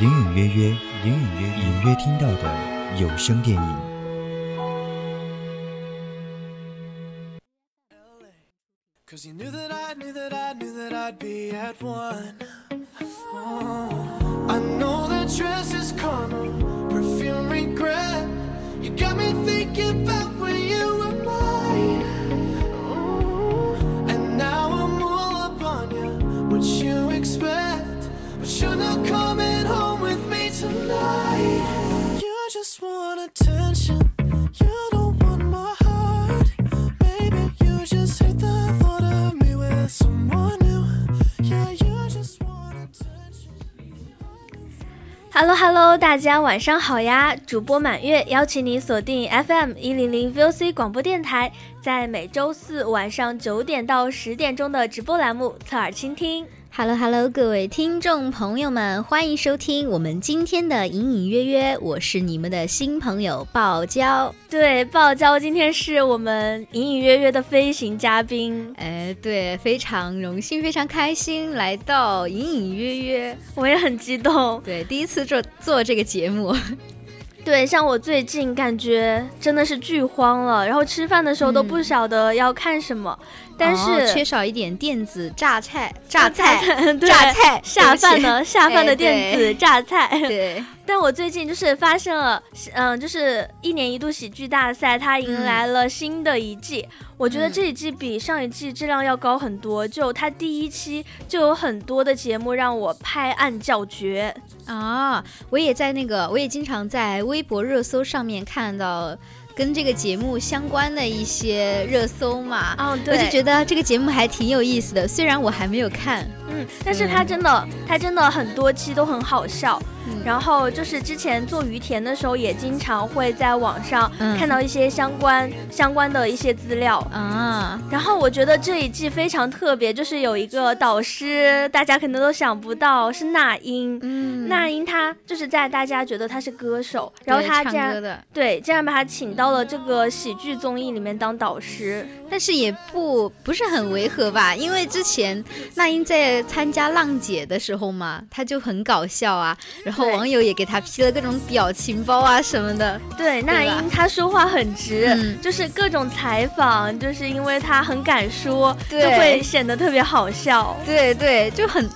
隐隐约约，隐隐约隐约听到的有声电影。Hello Hello，大家晚上好呀！主播满月邀请你锁定 FM 一零零 VOC 广播电台，在每周四晚上九点到十点钟的直播栏目侧耳倾听。Hello Hello，各位听众朋友们，欢迎收听我们今天的隐隐约约，我是你们的新朋友爆娇。对，爆娇今天是我们隐隐约约的飞行嘉宾。哎，对，非常荣幸，非常开心来到隐隐约约，我也很激动。对，第一次做做这个节目。对，像我最近感觉真的是剧荒了，然后吃饭的时候都不晓得要看什么。但是缺少一点电子榨菜，榨菜，榨菜，下饭的下饭的电子榨菜。对，但我最近就是发现了，嗯，就是一年一度喜剧大赛，它迎来了新的一季。我觉得这一季比上一季质量要高很多。就它第一期就有很多的节目让我拍案叫绝啊！我也在那个，我也经常在微博热搜上面看到。跟这个节目相关的一些热搜嘛，哦，对，我就觉得这个节目还挺有意思的，虽然我还没有看，嗯，但是他真的，他真的很多期都很好笑。然后就是之前做于田的时候，也经常会在网上看到一些相关相关的一些资料啊。然后我觉得这一季非常特别，就是有一个导师，大家可能都想不到是那英。嗯，那英她就是在大家觉得她是歌手，然后她竟然对竟然把她请到了这个喜剧综艺里面当导师。但是也不不是很违和吧？因为之前那英在参加浪姐的时候嘛，她就很搞笑啊。然后网友也给她 P 了各种表情包啊什么的。对，那英她说话很直，就是各种采访，就是因为她很敢说，就会显得特别好笑。对对，就很。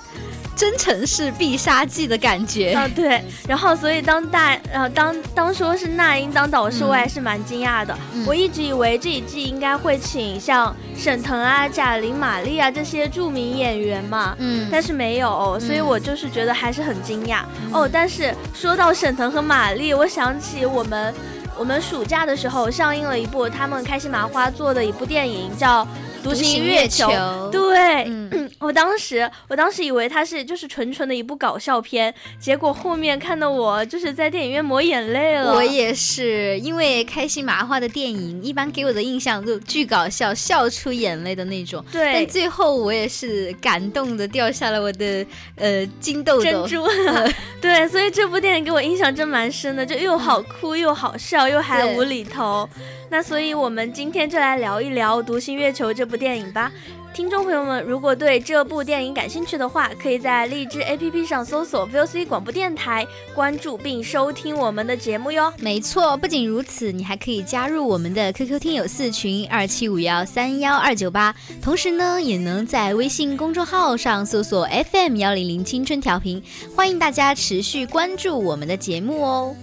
真诚是必杀技的感觉啊，对。然后，所以当大，呃，当当说是那英当导师，我还是蛮惊讶的。我一直以为这一季应该会请像沈腾啊、贾玲、马丽啊这些著名演员嘛，嗯，但是没有，所以我就是觉得还是很惊讶哦。但是说到沈腾和马丽，我想起我们我们暑假的时候上映了一部他们开心麻花做的一部电影，叫。独行月球，对，我当时我当时以为它是就是纯纯的一部搞笑片，结果后面看的我就是在电影院抹眼泪了。我也是，因为开心麻花的电影一般给我的印象都巨搞笑，笑出眼泪的那种。对，但最后我也是感动的掉下了我的呃金豆豆。珍珠。对，所以这部电影给我印象真蛮深的，就又好哭又好笑又还无厘头。那所以我们今天就来聊一聊《独行月球》这部电影吧。听众朋友们，如果对这部电影感兴趣的话，可以在荔枝 APP 上搜索 VOC 广播电台，关注并收听我们的节目哟。没错，不仅如此，你还可以加入我们的 QQ 听友四群二七五幺三幺二九八，同时呢，也能在微信公众号上搜索 FM 幺零零青春调频，欢迎大家持续关注我们的节目哦。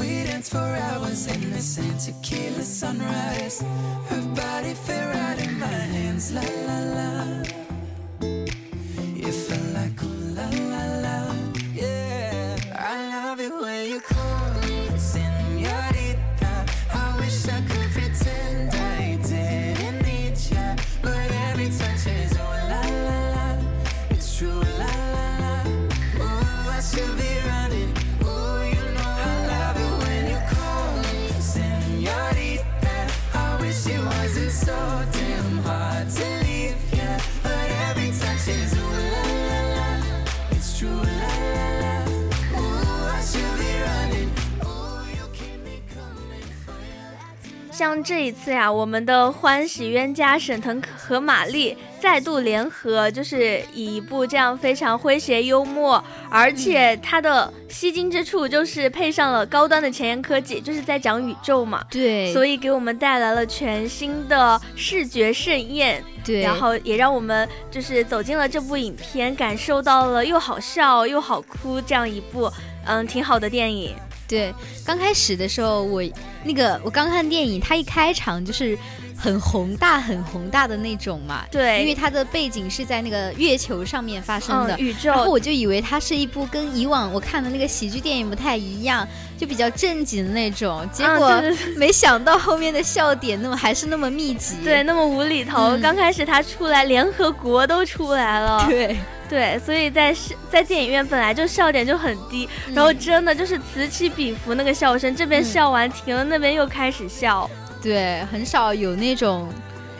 We danced for hours in the sand, tequila sunrise. Her body fit right in my hands, la la la. It felt like ooh la la la, 像这一次呀，我们的欢喜冤家沈腾和马丽再度联合，就是以一部这样非常诙谐幽默，而且它的吸睛之处就是配上了高端的前沿科技，就是在讲宇宙嘛，对，所以给我们带来了全新的视觉盛宴。对，然后也让我们就是走进了这部影片，感受到了又好笑又好哭这样一部嗯挺好的电影。对，刚开始的时候，我那个我刚看电影，它一开场就是很宏大、很宏大的那种嘛。对，因为它的背景是在那个月球上面发生的、嗯、宇宙，然后我就以为它是一部跟以往我看的那个喜剧电影不太一样，就比较正经的那种。结果没想到后面的笑点那么还是那么密集。对，那么无厘头。嗯刚开始他出来，联合国都出来了。对对，所以在是在电影院本来就笑点就很低，然后真的就是此起彼伏那个笑声，这边嗯笑完停了，那边又开始笑。对，很少有那种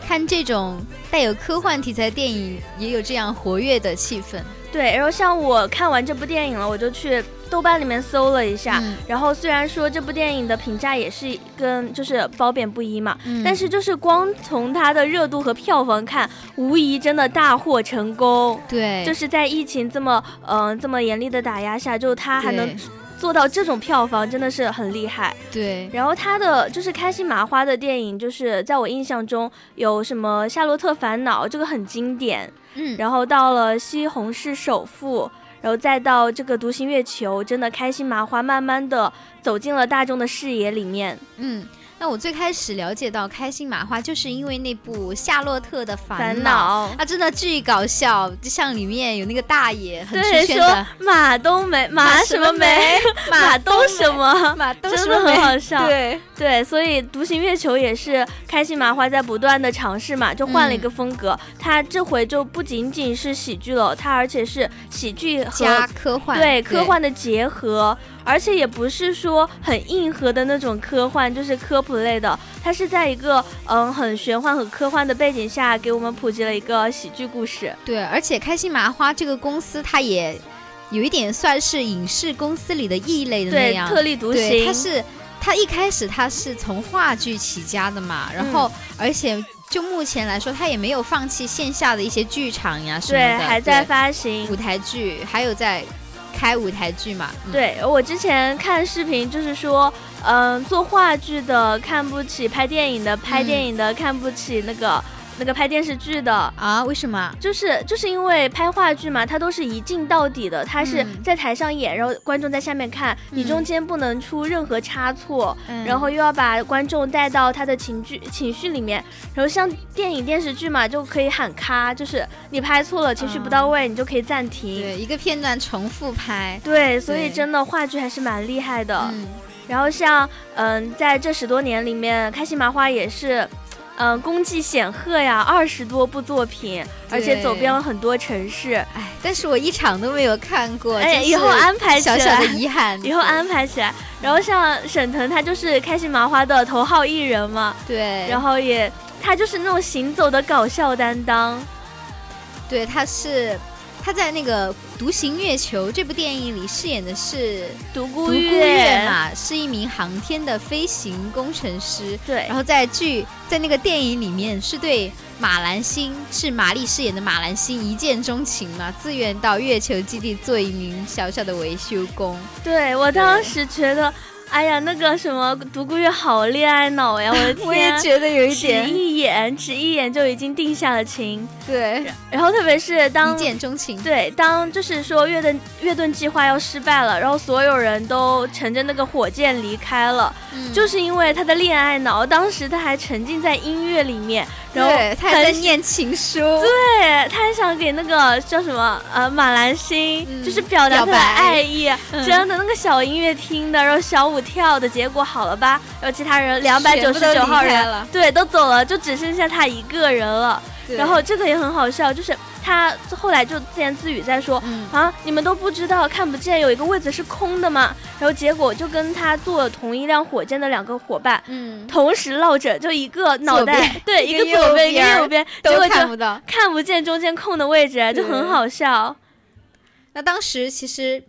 看这种带有科幻题材的电影也有这样活跃的气氛。对，然后像我看完这部电影了，我就去豆瓣里面搜了一下，嗯然后虽然说这部电影的评价也是跟就是褒贬不一嘛，嗯但是就是光从它的热度和票房看，无疑真的大获成功。对，就是在疫情这么嗯、呃这么严厉的打压下，就它还能对做到这种票房，真的是很厉害。对然后他的就是开心麻花的电影，就是在我印象中有什么《夏洛特烦恼》，这个很经典。嗯，然后到了《西红柿首富》，然后再到这个《独行月球》，真的开心麻花慢慢的走进了大众的视野里面。嗯，那我最开始了解到开心麻花，就是因为那部《夏洛特的烦烦恼》恼。啊，真的巨搞笑，就像里面有那个大爷很出圈的马冬梅，马什么梅，马冬什么，马冬真的很好 笑。对对，所以《独行月球》也是开心麻花在不断的尝试嘛，就换了一个风格。它这回就不仅仅是喜剧了，它而且是喜剧和加科幻，对科幻的结合，而且也不是说很硬核的那种科幻，就是科普类的。它是在一个嗯很玄幻和科幻的背景下，给我们普及了一个喜剧故事。对，而且开心麻花这个公司，它也有一点算是影视公司里的异类的那对，样，特立独对，行。它是它一开始它是从话剧起家的嘛，然后、嗯而且就目前来说，它也没有放弃线下的一些剧场呀什么对的，还在发行舞。台剧，还有在开舞台剧嘛，对我之前看视频，就是说，嗯、做话剧的看不起拍电影的，拍电影的看不起那个、那个拍电视剧的。啊，为什么？就是就是因为拍话剧嘛，它都是一镜到底的，它是嗯在台上演，然后观众在下面看，你嗯中间不能出任何差错，嗯然后又要把观众带到他的情绪情绪里面。然后像电影电视剧嘛，就可以喊咔，就是你拍错了，情绪不到位，你就可以暂停。对一个片段重复拍，对，所以真的话剧还是蛮厉害的。嗯，然后像嗯，在这十多年里面，开心麻花也是。嗯，功绩显赫呀，二十多部作品，而且走遍了很多城市。哎，但是我一场都没有看过，哎，以后安排起来，小小的遗憾，以后安排起来。然后像沈腾，他就是开心麻花的头号艺人嘛，对，然后也他就是那种行走的搞笑担当。对，他是他在那个《独行月球》这部电影里饰演的是独孤月嘛，是一名航天的飞行工程师。对然后在剧在那个电影里面是对马兰星是玛丽饰演的马兰星一见钟情嘛，自愿到月球基地做一名小小的维修工。对我当时觉得，哎呀，那个什么独孤月好恋爱脑呀！我的 天，我也觉得有一点只一眼，只一眼就已经定下了情。对，然后特别是当一见钟情。对，当就是说月盾月盾计划要失败了，然后所有人都乘着那个火箭离开了，嗯就是因为他的恋爱脑，当时他还沉浸在音乐里面，然后对，他还在念情书。对，他还想给那个叫什么呃马兰心，嗯就是表达他的爱意，嗯真的那个小音乐厅的，然后小舞跳的，结果好了吧？然后其他人两百九十九号人对都走了，就只剩下他一个人了。然后这个也很好笑，就是他后来就自言自语在说、嗯啊，你们都不知道看不见有一个位子是空的吗？然后结果就跟他坐同一辆火箭的两个伙伴。嗯，同时落着，就一个脑袋，对，一个左边，一个右边，结都果就看不到。看不见中间空的位置，就很好笑。那当时其实，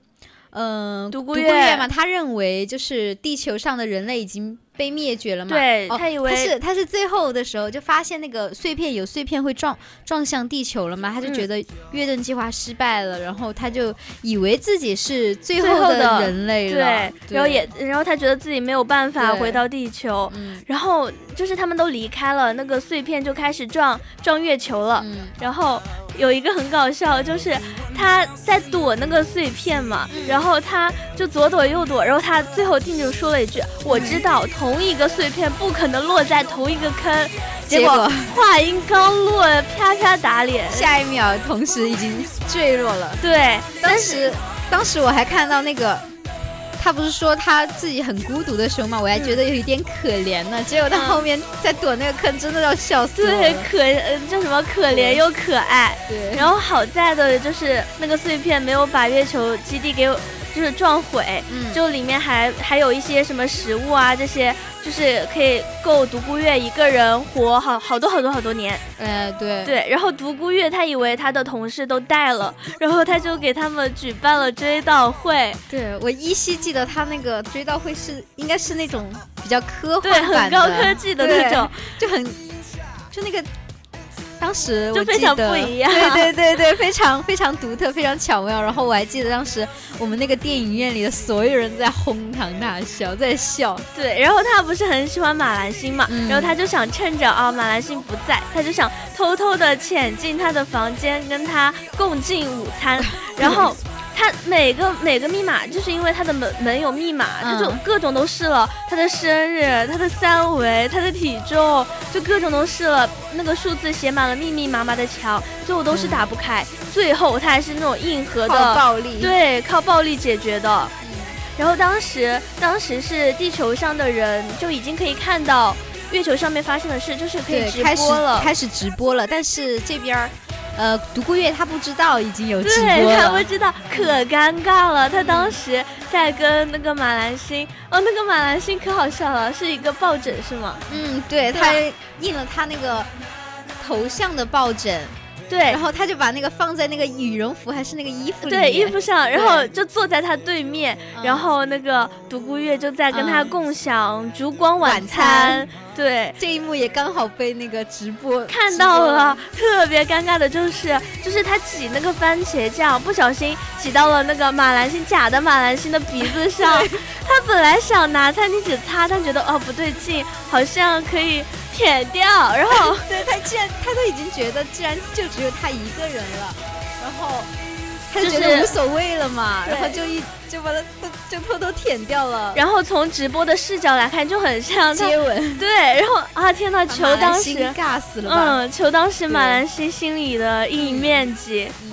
嗯、独孤独孤月月嘛，他认为就是地球上的人类已经被灭绝了嘛。哦对他以为他是他是最后的时候就发现那个碎片有碎片会撞撞向地球了嘛，他就嗯觉得月盾计划失败了，然后他就以为自己是最最后的的人类对了。，然后也，然后他觉得自己没有办法回到地球，嗯然后就是他们都离开了，那个碎片就开始撞撞月球了。嗯然后有一个很搞笑，就是他在躲那个碎片嘛，嗯然后他就左躲右躲，然后他最后定就说了一句：“我知道 同一个碎片不可能落在同一个坑。”结果话音刚落，啪啪打脸。下一秒同时已经坠落了。对，当时，当时我还看到那个，他不是说他自己很孤独的时候嘛，我还觉得有一点可怜呢。结果他嗯后面在躲那个坑，真的要笑死了对，可呃叫什么可怜又可爱。对，然后好在的就是那个碎片没有把月球基地给就是撞毁，嗯就里面还还有一些什么食物啊，这些就是可以够独孤月一个人活好好多好多好多年。哎，对，对，然后独孤月他以为他的同事都带了，然后他就给他们举办了追悼会，对我依稀记得他那个追悼会是应该是那种比较科对，幻版很高科技的那种，就很就那个。当时我就非常记得不一样对对对对，非常非常独特，非常巧妙。然后我还记得当时我们那个电影院里的所有人在哄堂大笑，在笑。对，然后他不是很喜欢马兰星嘛，嗯然后他就想趁着啊马兰星不在，他就想偷偷的潜进他的房间跟他共进午餐，然后。他每个每个密码，就是因为他的门门有密码，他就嗯各种都试了，他的生日、他的三围、他的体重，就各种都试了，那个数字写满了密密麻麻的墙，最后都是打不开，最后他还是那种硬核的暴力，对，靠暴力解决的。然后当时，当时是地球上的人就已经可以看到月球上面发生的事，就是可以，直播了。开始直播了。但是这边儿，呃，独孤月他不知道已经有直对，播了，他不知道，可尴尬了。他当时在跟那个马兰星，哦，那个马兰星可好笑了，是一个抱枕是吗？嗯，对，对他印了他那个头像的抱枕，对。然，后他就把那个放在那个羽绒服还是那个衣服里，对，衣服上，然后就坐在他对面，嗯。然后那个独孤月就在跟他嗯共享烛光晚晚餐。餐，对。这一幕也刚好被那个直播看到了，，特别尴尬的就是，就是他挤那个番茄酱，不小心挤到了那个马兰星假的马兰星的鼻子上。他本来想拿餐巾纸擦，但觉得哦不对劲，好像可以舔掉，然后 对他既然他都已经觉得，既然就只有他一个人了，然后他就就是觉得无所谓了嘛，对然后就一就把他都就偷偷舔掉了，然后从直播的视角来看，就很像接吻，对，然后啊天呐，求把马兰当时。尬死了吧？嗯，求当时马兰西心里的阴影面积。嗯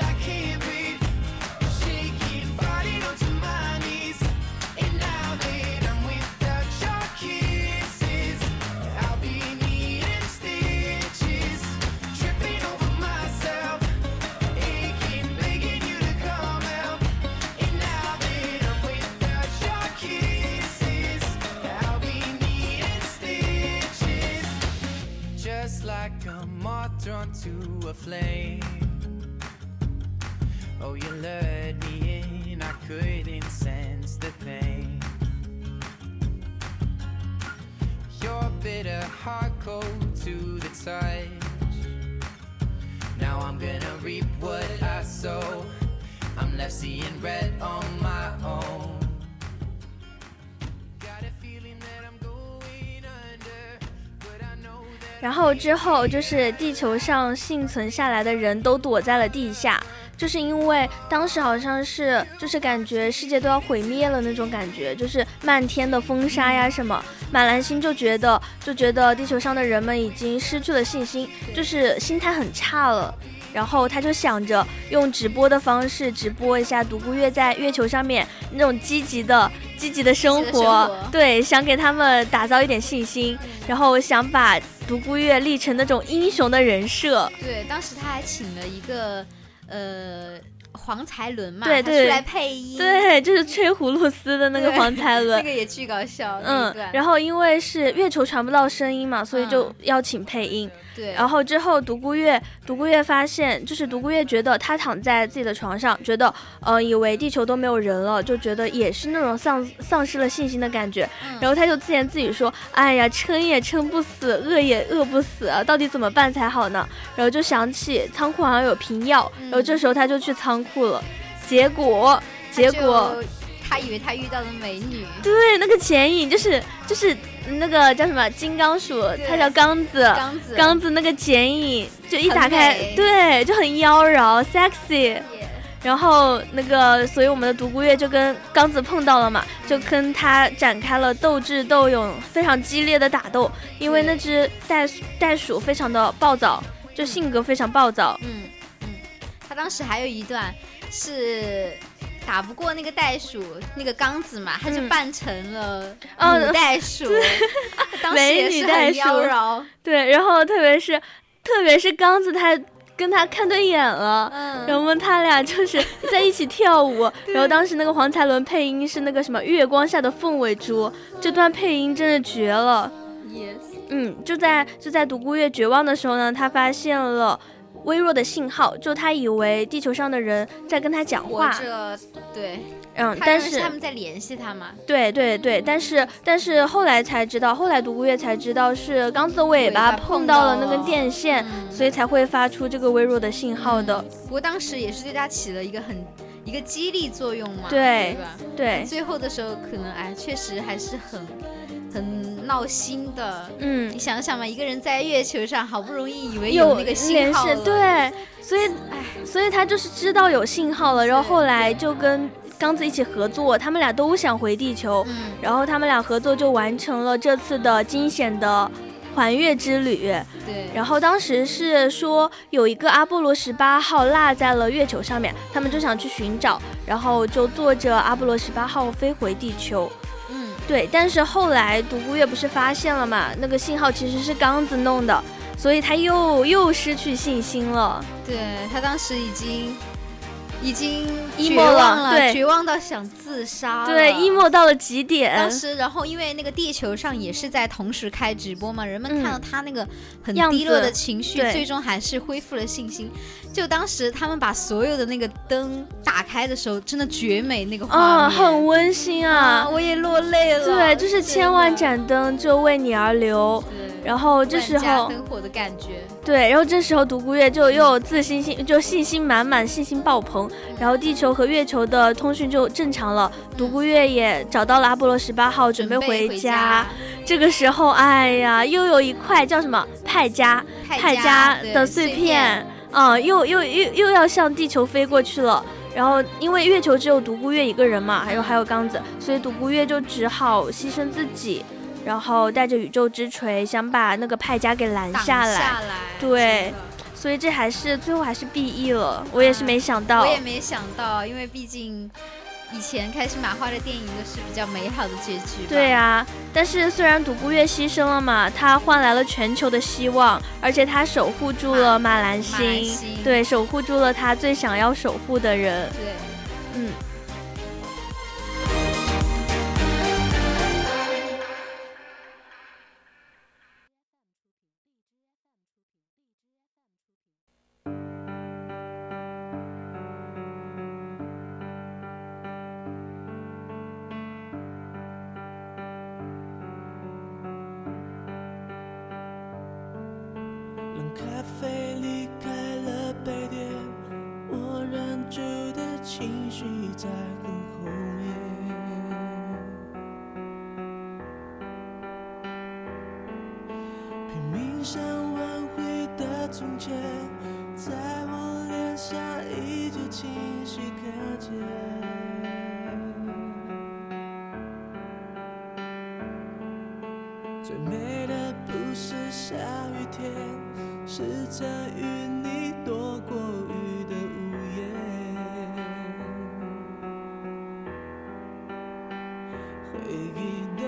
flame. 然后之后就是地球上幸存下来的人都躲在了地下，就是因为当时好像是就是感觉世界都要毁灭了那种感觉，就是漫天的风沙呀什么。马兰星就觉得就觉得地球上的人们已经失去了信心，就是心态很差了。然后他就想着用直播的方式直播一下独孤月在月球上面那种积极的、积极的生活对，想给他们打造一点信心，然后想把独孤月立成那种英雄的人设。对，当时他还请了一个呃黄才伦嘛，对对他出来配音，对，就是吹葫芦丝的那个黄才伦 那。个也巨搞笑，嗯然后因为是月球传不到声音嘛，所以就嗯要请配音。对，然后之后独孤月，独孤月发现，就是独孤月觉得他躺在自己的床上，觉得呃以为地球都没有人了，就觉得也是那种丧丧失了信心的感觉。嗯然后他就自言自语说：“哎呀，撑也撑不死，饿也饿不死啊，到底怎么办才好呢？”然后就想起仓库好像有瓶药，嗯然后这时候他就去仓库了，结果结果。他以为他遇到了美女，对，那个剪影就是就是那个叫什么金刚鼠，他叫刚子，刚子刚子那个剪影就一打开，对，就很妖娆 sexy。然后那个，所以我们的独孤月就跟刚子碰到了嘛，就跟他展开了斗智斗勇，非常激烈的打斗。因为那只袋鼠袋鼠非常的暴躁，就性格非常暴躁。嗯嗯，他当时还有一段是打不过那个袋鼠，那个刚子嘛，他就嗯扮成了哦母袋鼠，他当 时美也是很女袋鼠妖娆，对，然后特别是特别是刚子，他跟他看对眼了。嗯，然后他俩就是在一起跳舞，然后当时那个黄才伦配音是那个什么月光下的凤尾竹，这段配音真的绝了。yes，嗯，就在就在独孤月绝望的时候呢，他发现了微弱的信号，就他以为地球上的人在跟他讲话，着，对，嗯，但是他们在联系他嘛，对对对，但是但是后来才知道，后来独孤月才知道是刚子的尾巴碰碰到到了那根电线，嗯。所以才会发出这个微弱的信号的。不过当时也是对他起了一个很一个激励作用嘛，对吧？对，最后的时候，可能哎，确实还是很很闹心的。嗯。你，想想嘛，一个人在月球上，好不容易以为有那个信，号了，对，所以所以他就是知道有信号了，然后后来就跟刚子一起合作，他们俩都想回地球，嗯，然后他们俩合作就完成了这次的惊险的环月之旅。对，然后当时是说有一个阿波罗十八号落在了月球上面，他们就想去寻找，然后就坐着阿波罗十八号飞回地球。嗯，对，但是后来独孤月不是发现了嘛，那个信号其实是刚子弄的，所以他又又失去信心了。对他当时已经已经绝望了对绝望到想自杀，对，emo 到了极点。当时，然后因为那个地球上也是在同时开直播嘛，人们嗯看到他那个很低落的情绪，对最终还是恢复了信心。就当时他们把所有的那个灯打开的时候，真的绝美那个画啊，面，很温馨啊。我也落泪了。对，就是千万。盏灯就为你而流。对然后这时候灯火的感觉，对，然后这时候独孤月就又有自信心，就信心满满，信心爆棚。然后地球和月球的通讯就正常了，独孤月也找到了阿波罗十八号，准备回回家。这个时候，哎呀，又有一块叫什么派加派加加的碎片，啊、又又又又要向地球飞过去了。然后因为月球只有独孤月一个人嘛，还有还有刚子，所以独孤月就只好牺牲自己，然后带着宇宙之锤想把那个派家给拦下来。来，对所以这还是最后还是 B E 了，我也是没想到。我也没想到，因为毕竟以前开心麻花的电影都是比较美好的结局。对啊，但是虽然独孤月牺牲了嘛，他换来了全球的希望，而且他守护住了马兰心兰星，星对，守护住了他最想要守护的人。对，嗯，咖啡离开了杯垫，我忍住的情绪在很后面。拼命想挽回的从前，在我脸上依旧清晰可见。最美的不是下雨天，是曾与你躲过雨的午夜。回忆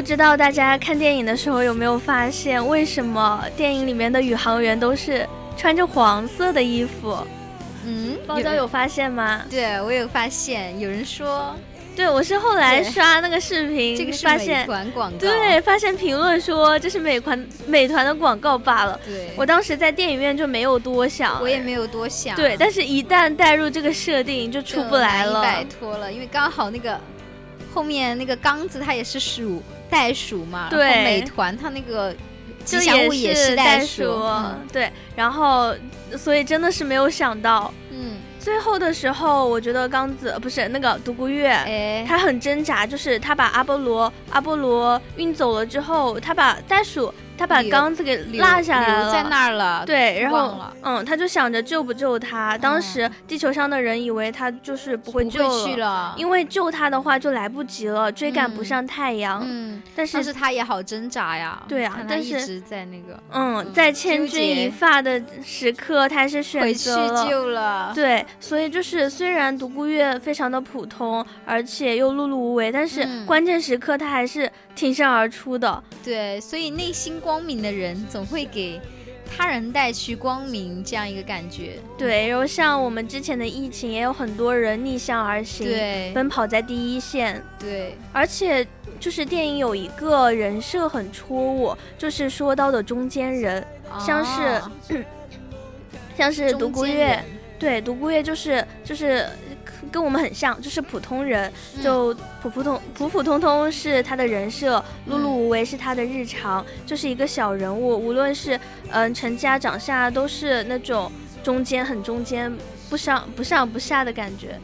不知道大家看电影的时候有没有发现，为什么电影里面的宇航员都是穿着黄色的衣服？嗯，包娇有发现吗？对我有发现，有人说对，我是后来刷那个视频，这个是美发现，团广告，对，发现评论说这是美团美团的广告罢了。对，我当时在电影院就没有多想，我也没有多想，对，但是一旦带入这个设定就出不来了。摆脱了，因为刚好那个后面那个刚子它也是鼠袋鼠嘛，然后对美团它那个吉就祥物也是袋鼠，嗯。对，然后所以真的是没有想到，嗯，最后的时候，我觉得刚子呃不是那个独孤月，哎，他很挣扎，就是他把阿波罗阿波罗运走了之后，他把袋鼠他把留刚子给落下来了，在那儿了，对，然后嗯，他就想着救不救他。当时地球上的人以为他就是不会救了，因为救他的话就来不及了，追赶不嗯上太阳。嗯，但但是是他也好挣扎呀，对啊他但是一直在那个嗯，在千钧一发的时刻，他还是选择了。救了，对，所以就是虽然独孤月非常的普通，而且又碌碌无为，但是嗯。关键时刻他还是挺身而出的。对，所以内心光明的人总会给他人带去光明这样一个感觉，对，然后像我们之前的疫情，也有很多人逆向而行，对。奔跑在第一线。对，而且就是电影有一个人设很戳我，就是说到的中间人，像是哦 像是独孤月，对，独孤月就是就是跟我们很像，就是普通人，嗯就普普通普普通通是他的人设，碌碌无为是他的日常，就是一个小人物，无论是嗯、成绩啊、长相啊，都是那种中间很中间，不上不上不下的感觉。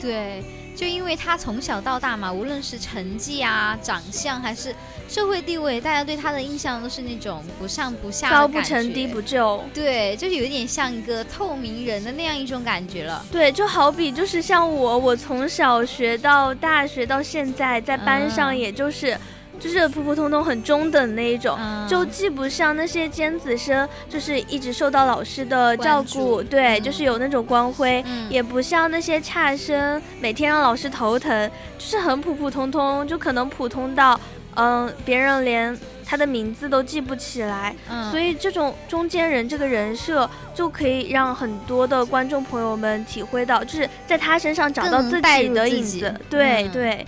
对，就因为他从小到大嘛，无论是成绩啊、长相还是社会地位，大家对他的印象都是那种不上不下高不成低不就。对，就是有点像一个透明人的那样一种感觉了。对，就好比就是像我，我从小学到大学到现在，在班上嗯也就是就是普普通通、很中等那一种，嗯就既不像那些尖子生，就是一直受到老师的照顾，对，嗯就是有那种光辉，嗯也不像那些差生，每天让老师头疼，就是很普普通通，就可能普通到，嗯，别人连他的名字都记不起来，嗯，所以这种中间人这个人设就可以让很多的观众朋友们体会到，就是在他身上找到自己的影子。对、嗯对。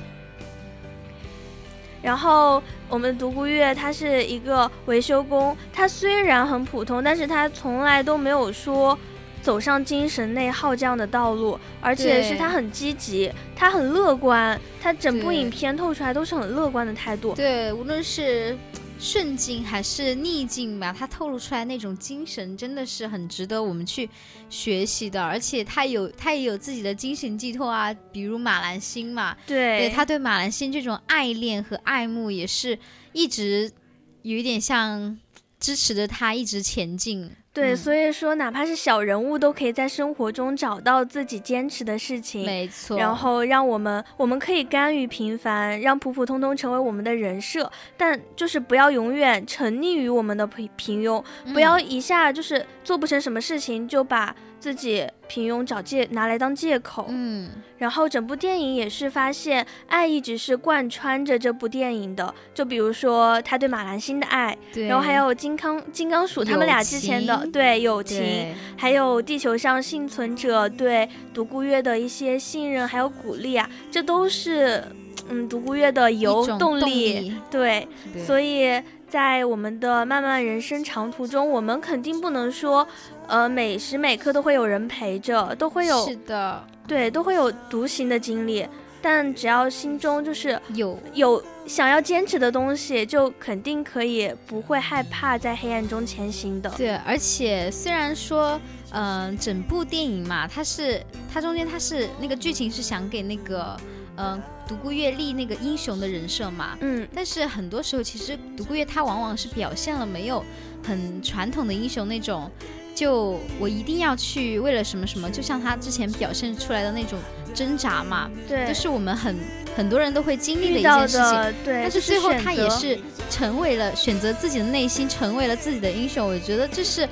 然后我们独孤月他是一个维修工，他虽然很普通，但是他从来都没有说走上精神内耗这样的道路，而且是对他很积极，他很乐观，他整部影片透出来都是很乐观的态度。对，无论是顺境还是逆境吧，他透露出来那种精神，真的是很值得我们去学习的。而且他有他也有自己的精神寄托啊，比如马兰心嘛，对对他对马兰心这种爱恋和爱慕，也是一直有一点像支持着他一直前进。对，嗯。所以说哪怕是小人物都可以在生活中找到自己坚持的事情，没错，然后让我们我们可以甘于平凡，让普普通通成为我们的人设，但就是不要永远沉溺于我们的平平庸，不要嗯一下就是做不成什么事情就把自己平庸找借拿来当借口。嗯然后整部电影也是发现爱一直是贯穿着这部电影的，就比如说他对马兰星的爱，对，然后还有金刚金刚鼠他们俩之前的对友情，还有地球上幸存者对独孤月的一些信任还有鼓励啊，这都是嗯独孤月的一油种动力。力对，对所以在我们的漫漫人生长途中，我们肯定不能说，呃，每时每刻都会有人陪着，都会有是的，对，都会有独行的经历。但只要心中就是有有想要坚持的东西，就肯定可以不会害怕在黑暗中前行的。对，而且虽然说，嗯、整部电影嘛，它是它中间它是那个剧情是想给那个，嗯、独孤月立那个英雄的人设嘛，嗯，但是很多时候其实独孤月他往往是表现了没有很传统的英雄那种，就我一定要去为了什么什么，就像他之前表现出来的那种挣扎嘛，对，就是我们很很多人都会经历的一件事情。对，但是最后他也是成为了选择自己的内心，成为了自己的英雄。我觉得这是，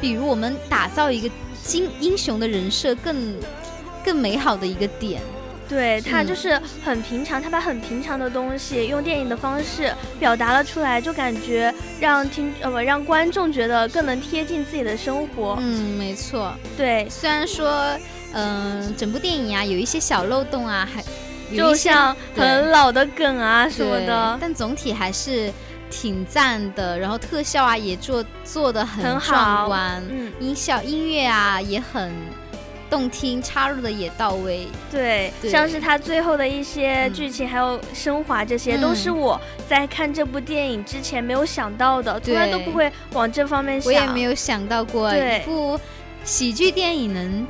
比如我们打造一个英英雄的人设更更美好的一个点。对他嗯就是很平常，他把很平常的东西用电影的方式表达了出来，就感觉让听呃不让观众觉得更能贴近自己的生活。嗯，没错。对，虽然说，嗯、整部电影啊有一些小漏洞啊，还有就一些像很老的梗啊什么的，但总体还是挺赞的。然后特效啊也做做的很很好壮观，嗯，音效音乐啊也很动听，插入的也到位。对，对。像是他最后的一些嗯。剧情还有升华，这些、都是嗯我在看这部电影之前没有想到的，从来都不会往这方面想。我也没有想到过对。一部喜剧电影能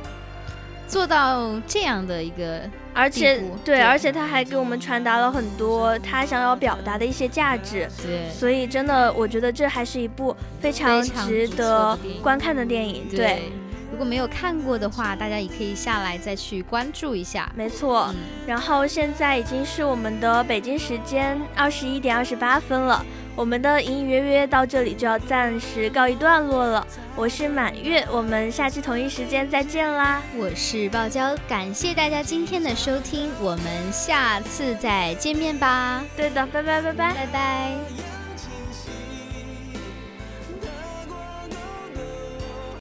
做到这样的一个，而且对，对。而且他还给我们传达了很多他想要表达的一些价值，对。所以真的，我觉得这还是一部非常值得观看的电影。对，如果没有看过的话，大家也可以下来再去关注一下。没错。嗯，然后现在已经是我们的北京时间二十一点二十八分了，我们的隐隐约约到这里就要暂时告一段落了。我是满月，我们下期同一时间再见啦！我是爆椒，感谢大家今天的收听，我们下次再见面吧，对的，拜拜拜拜。拜拜。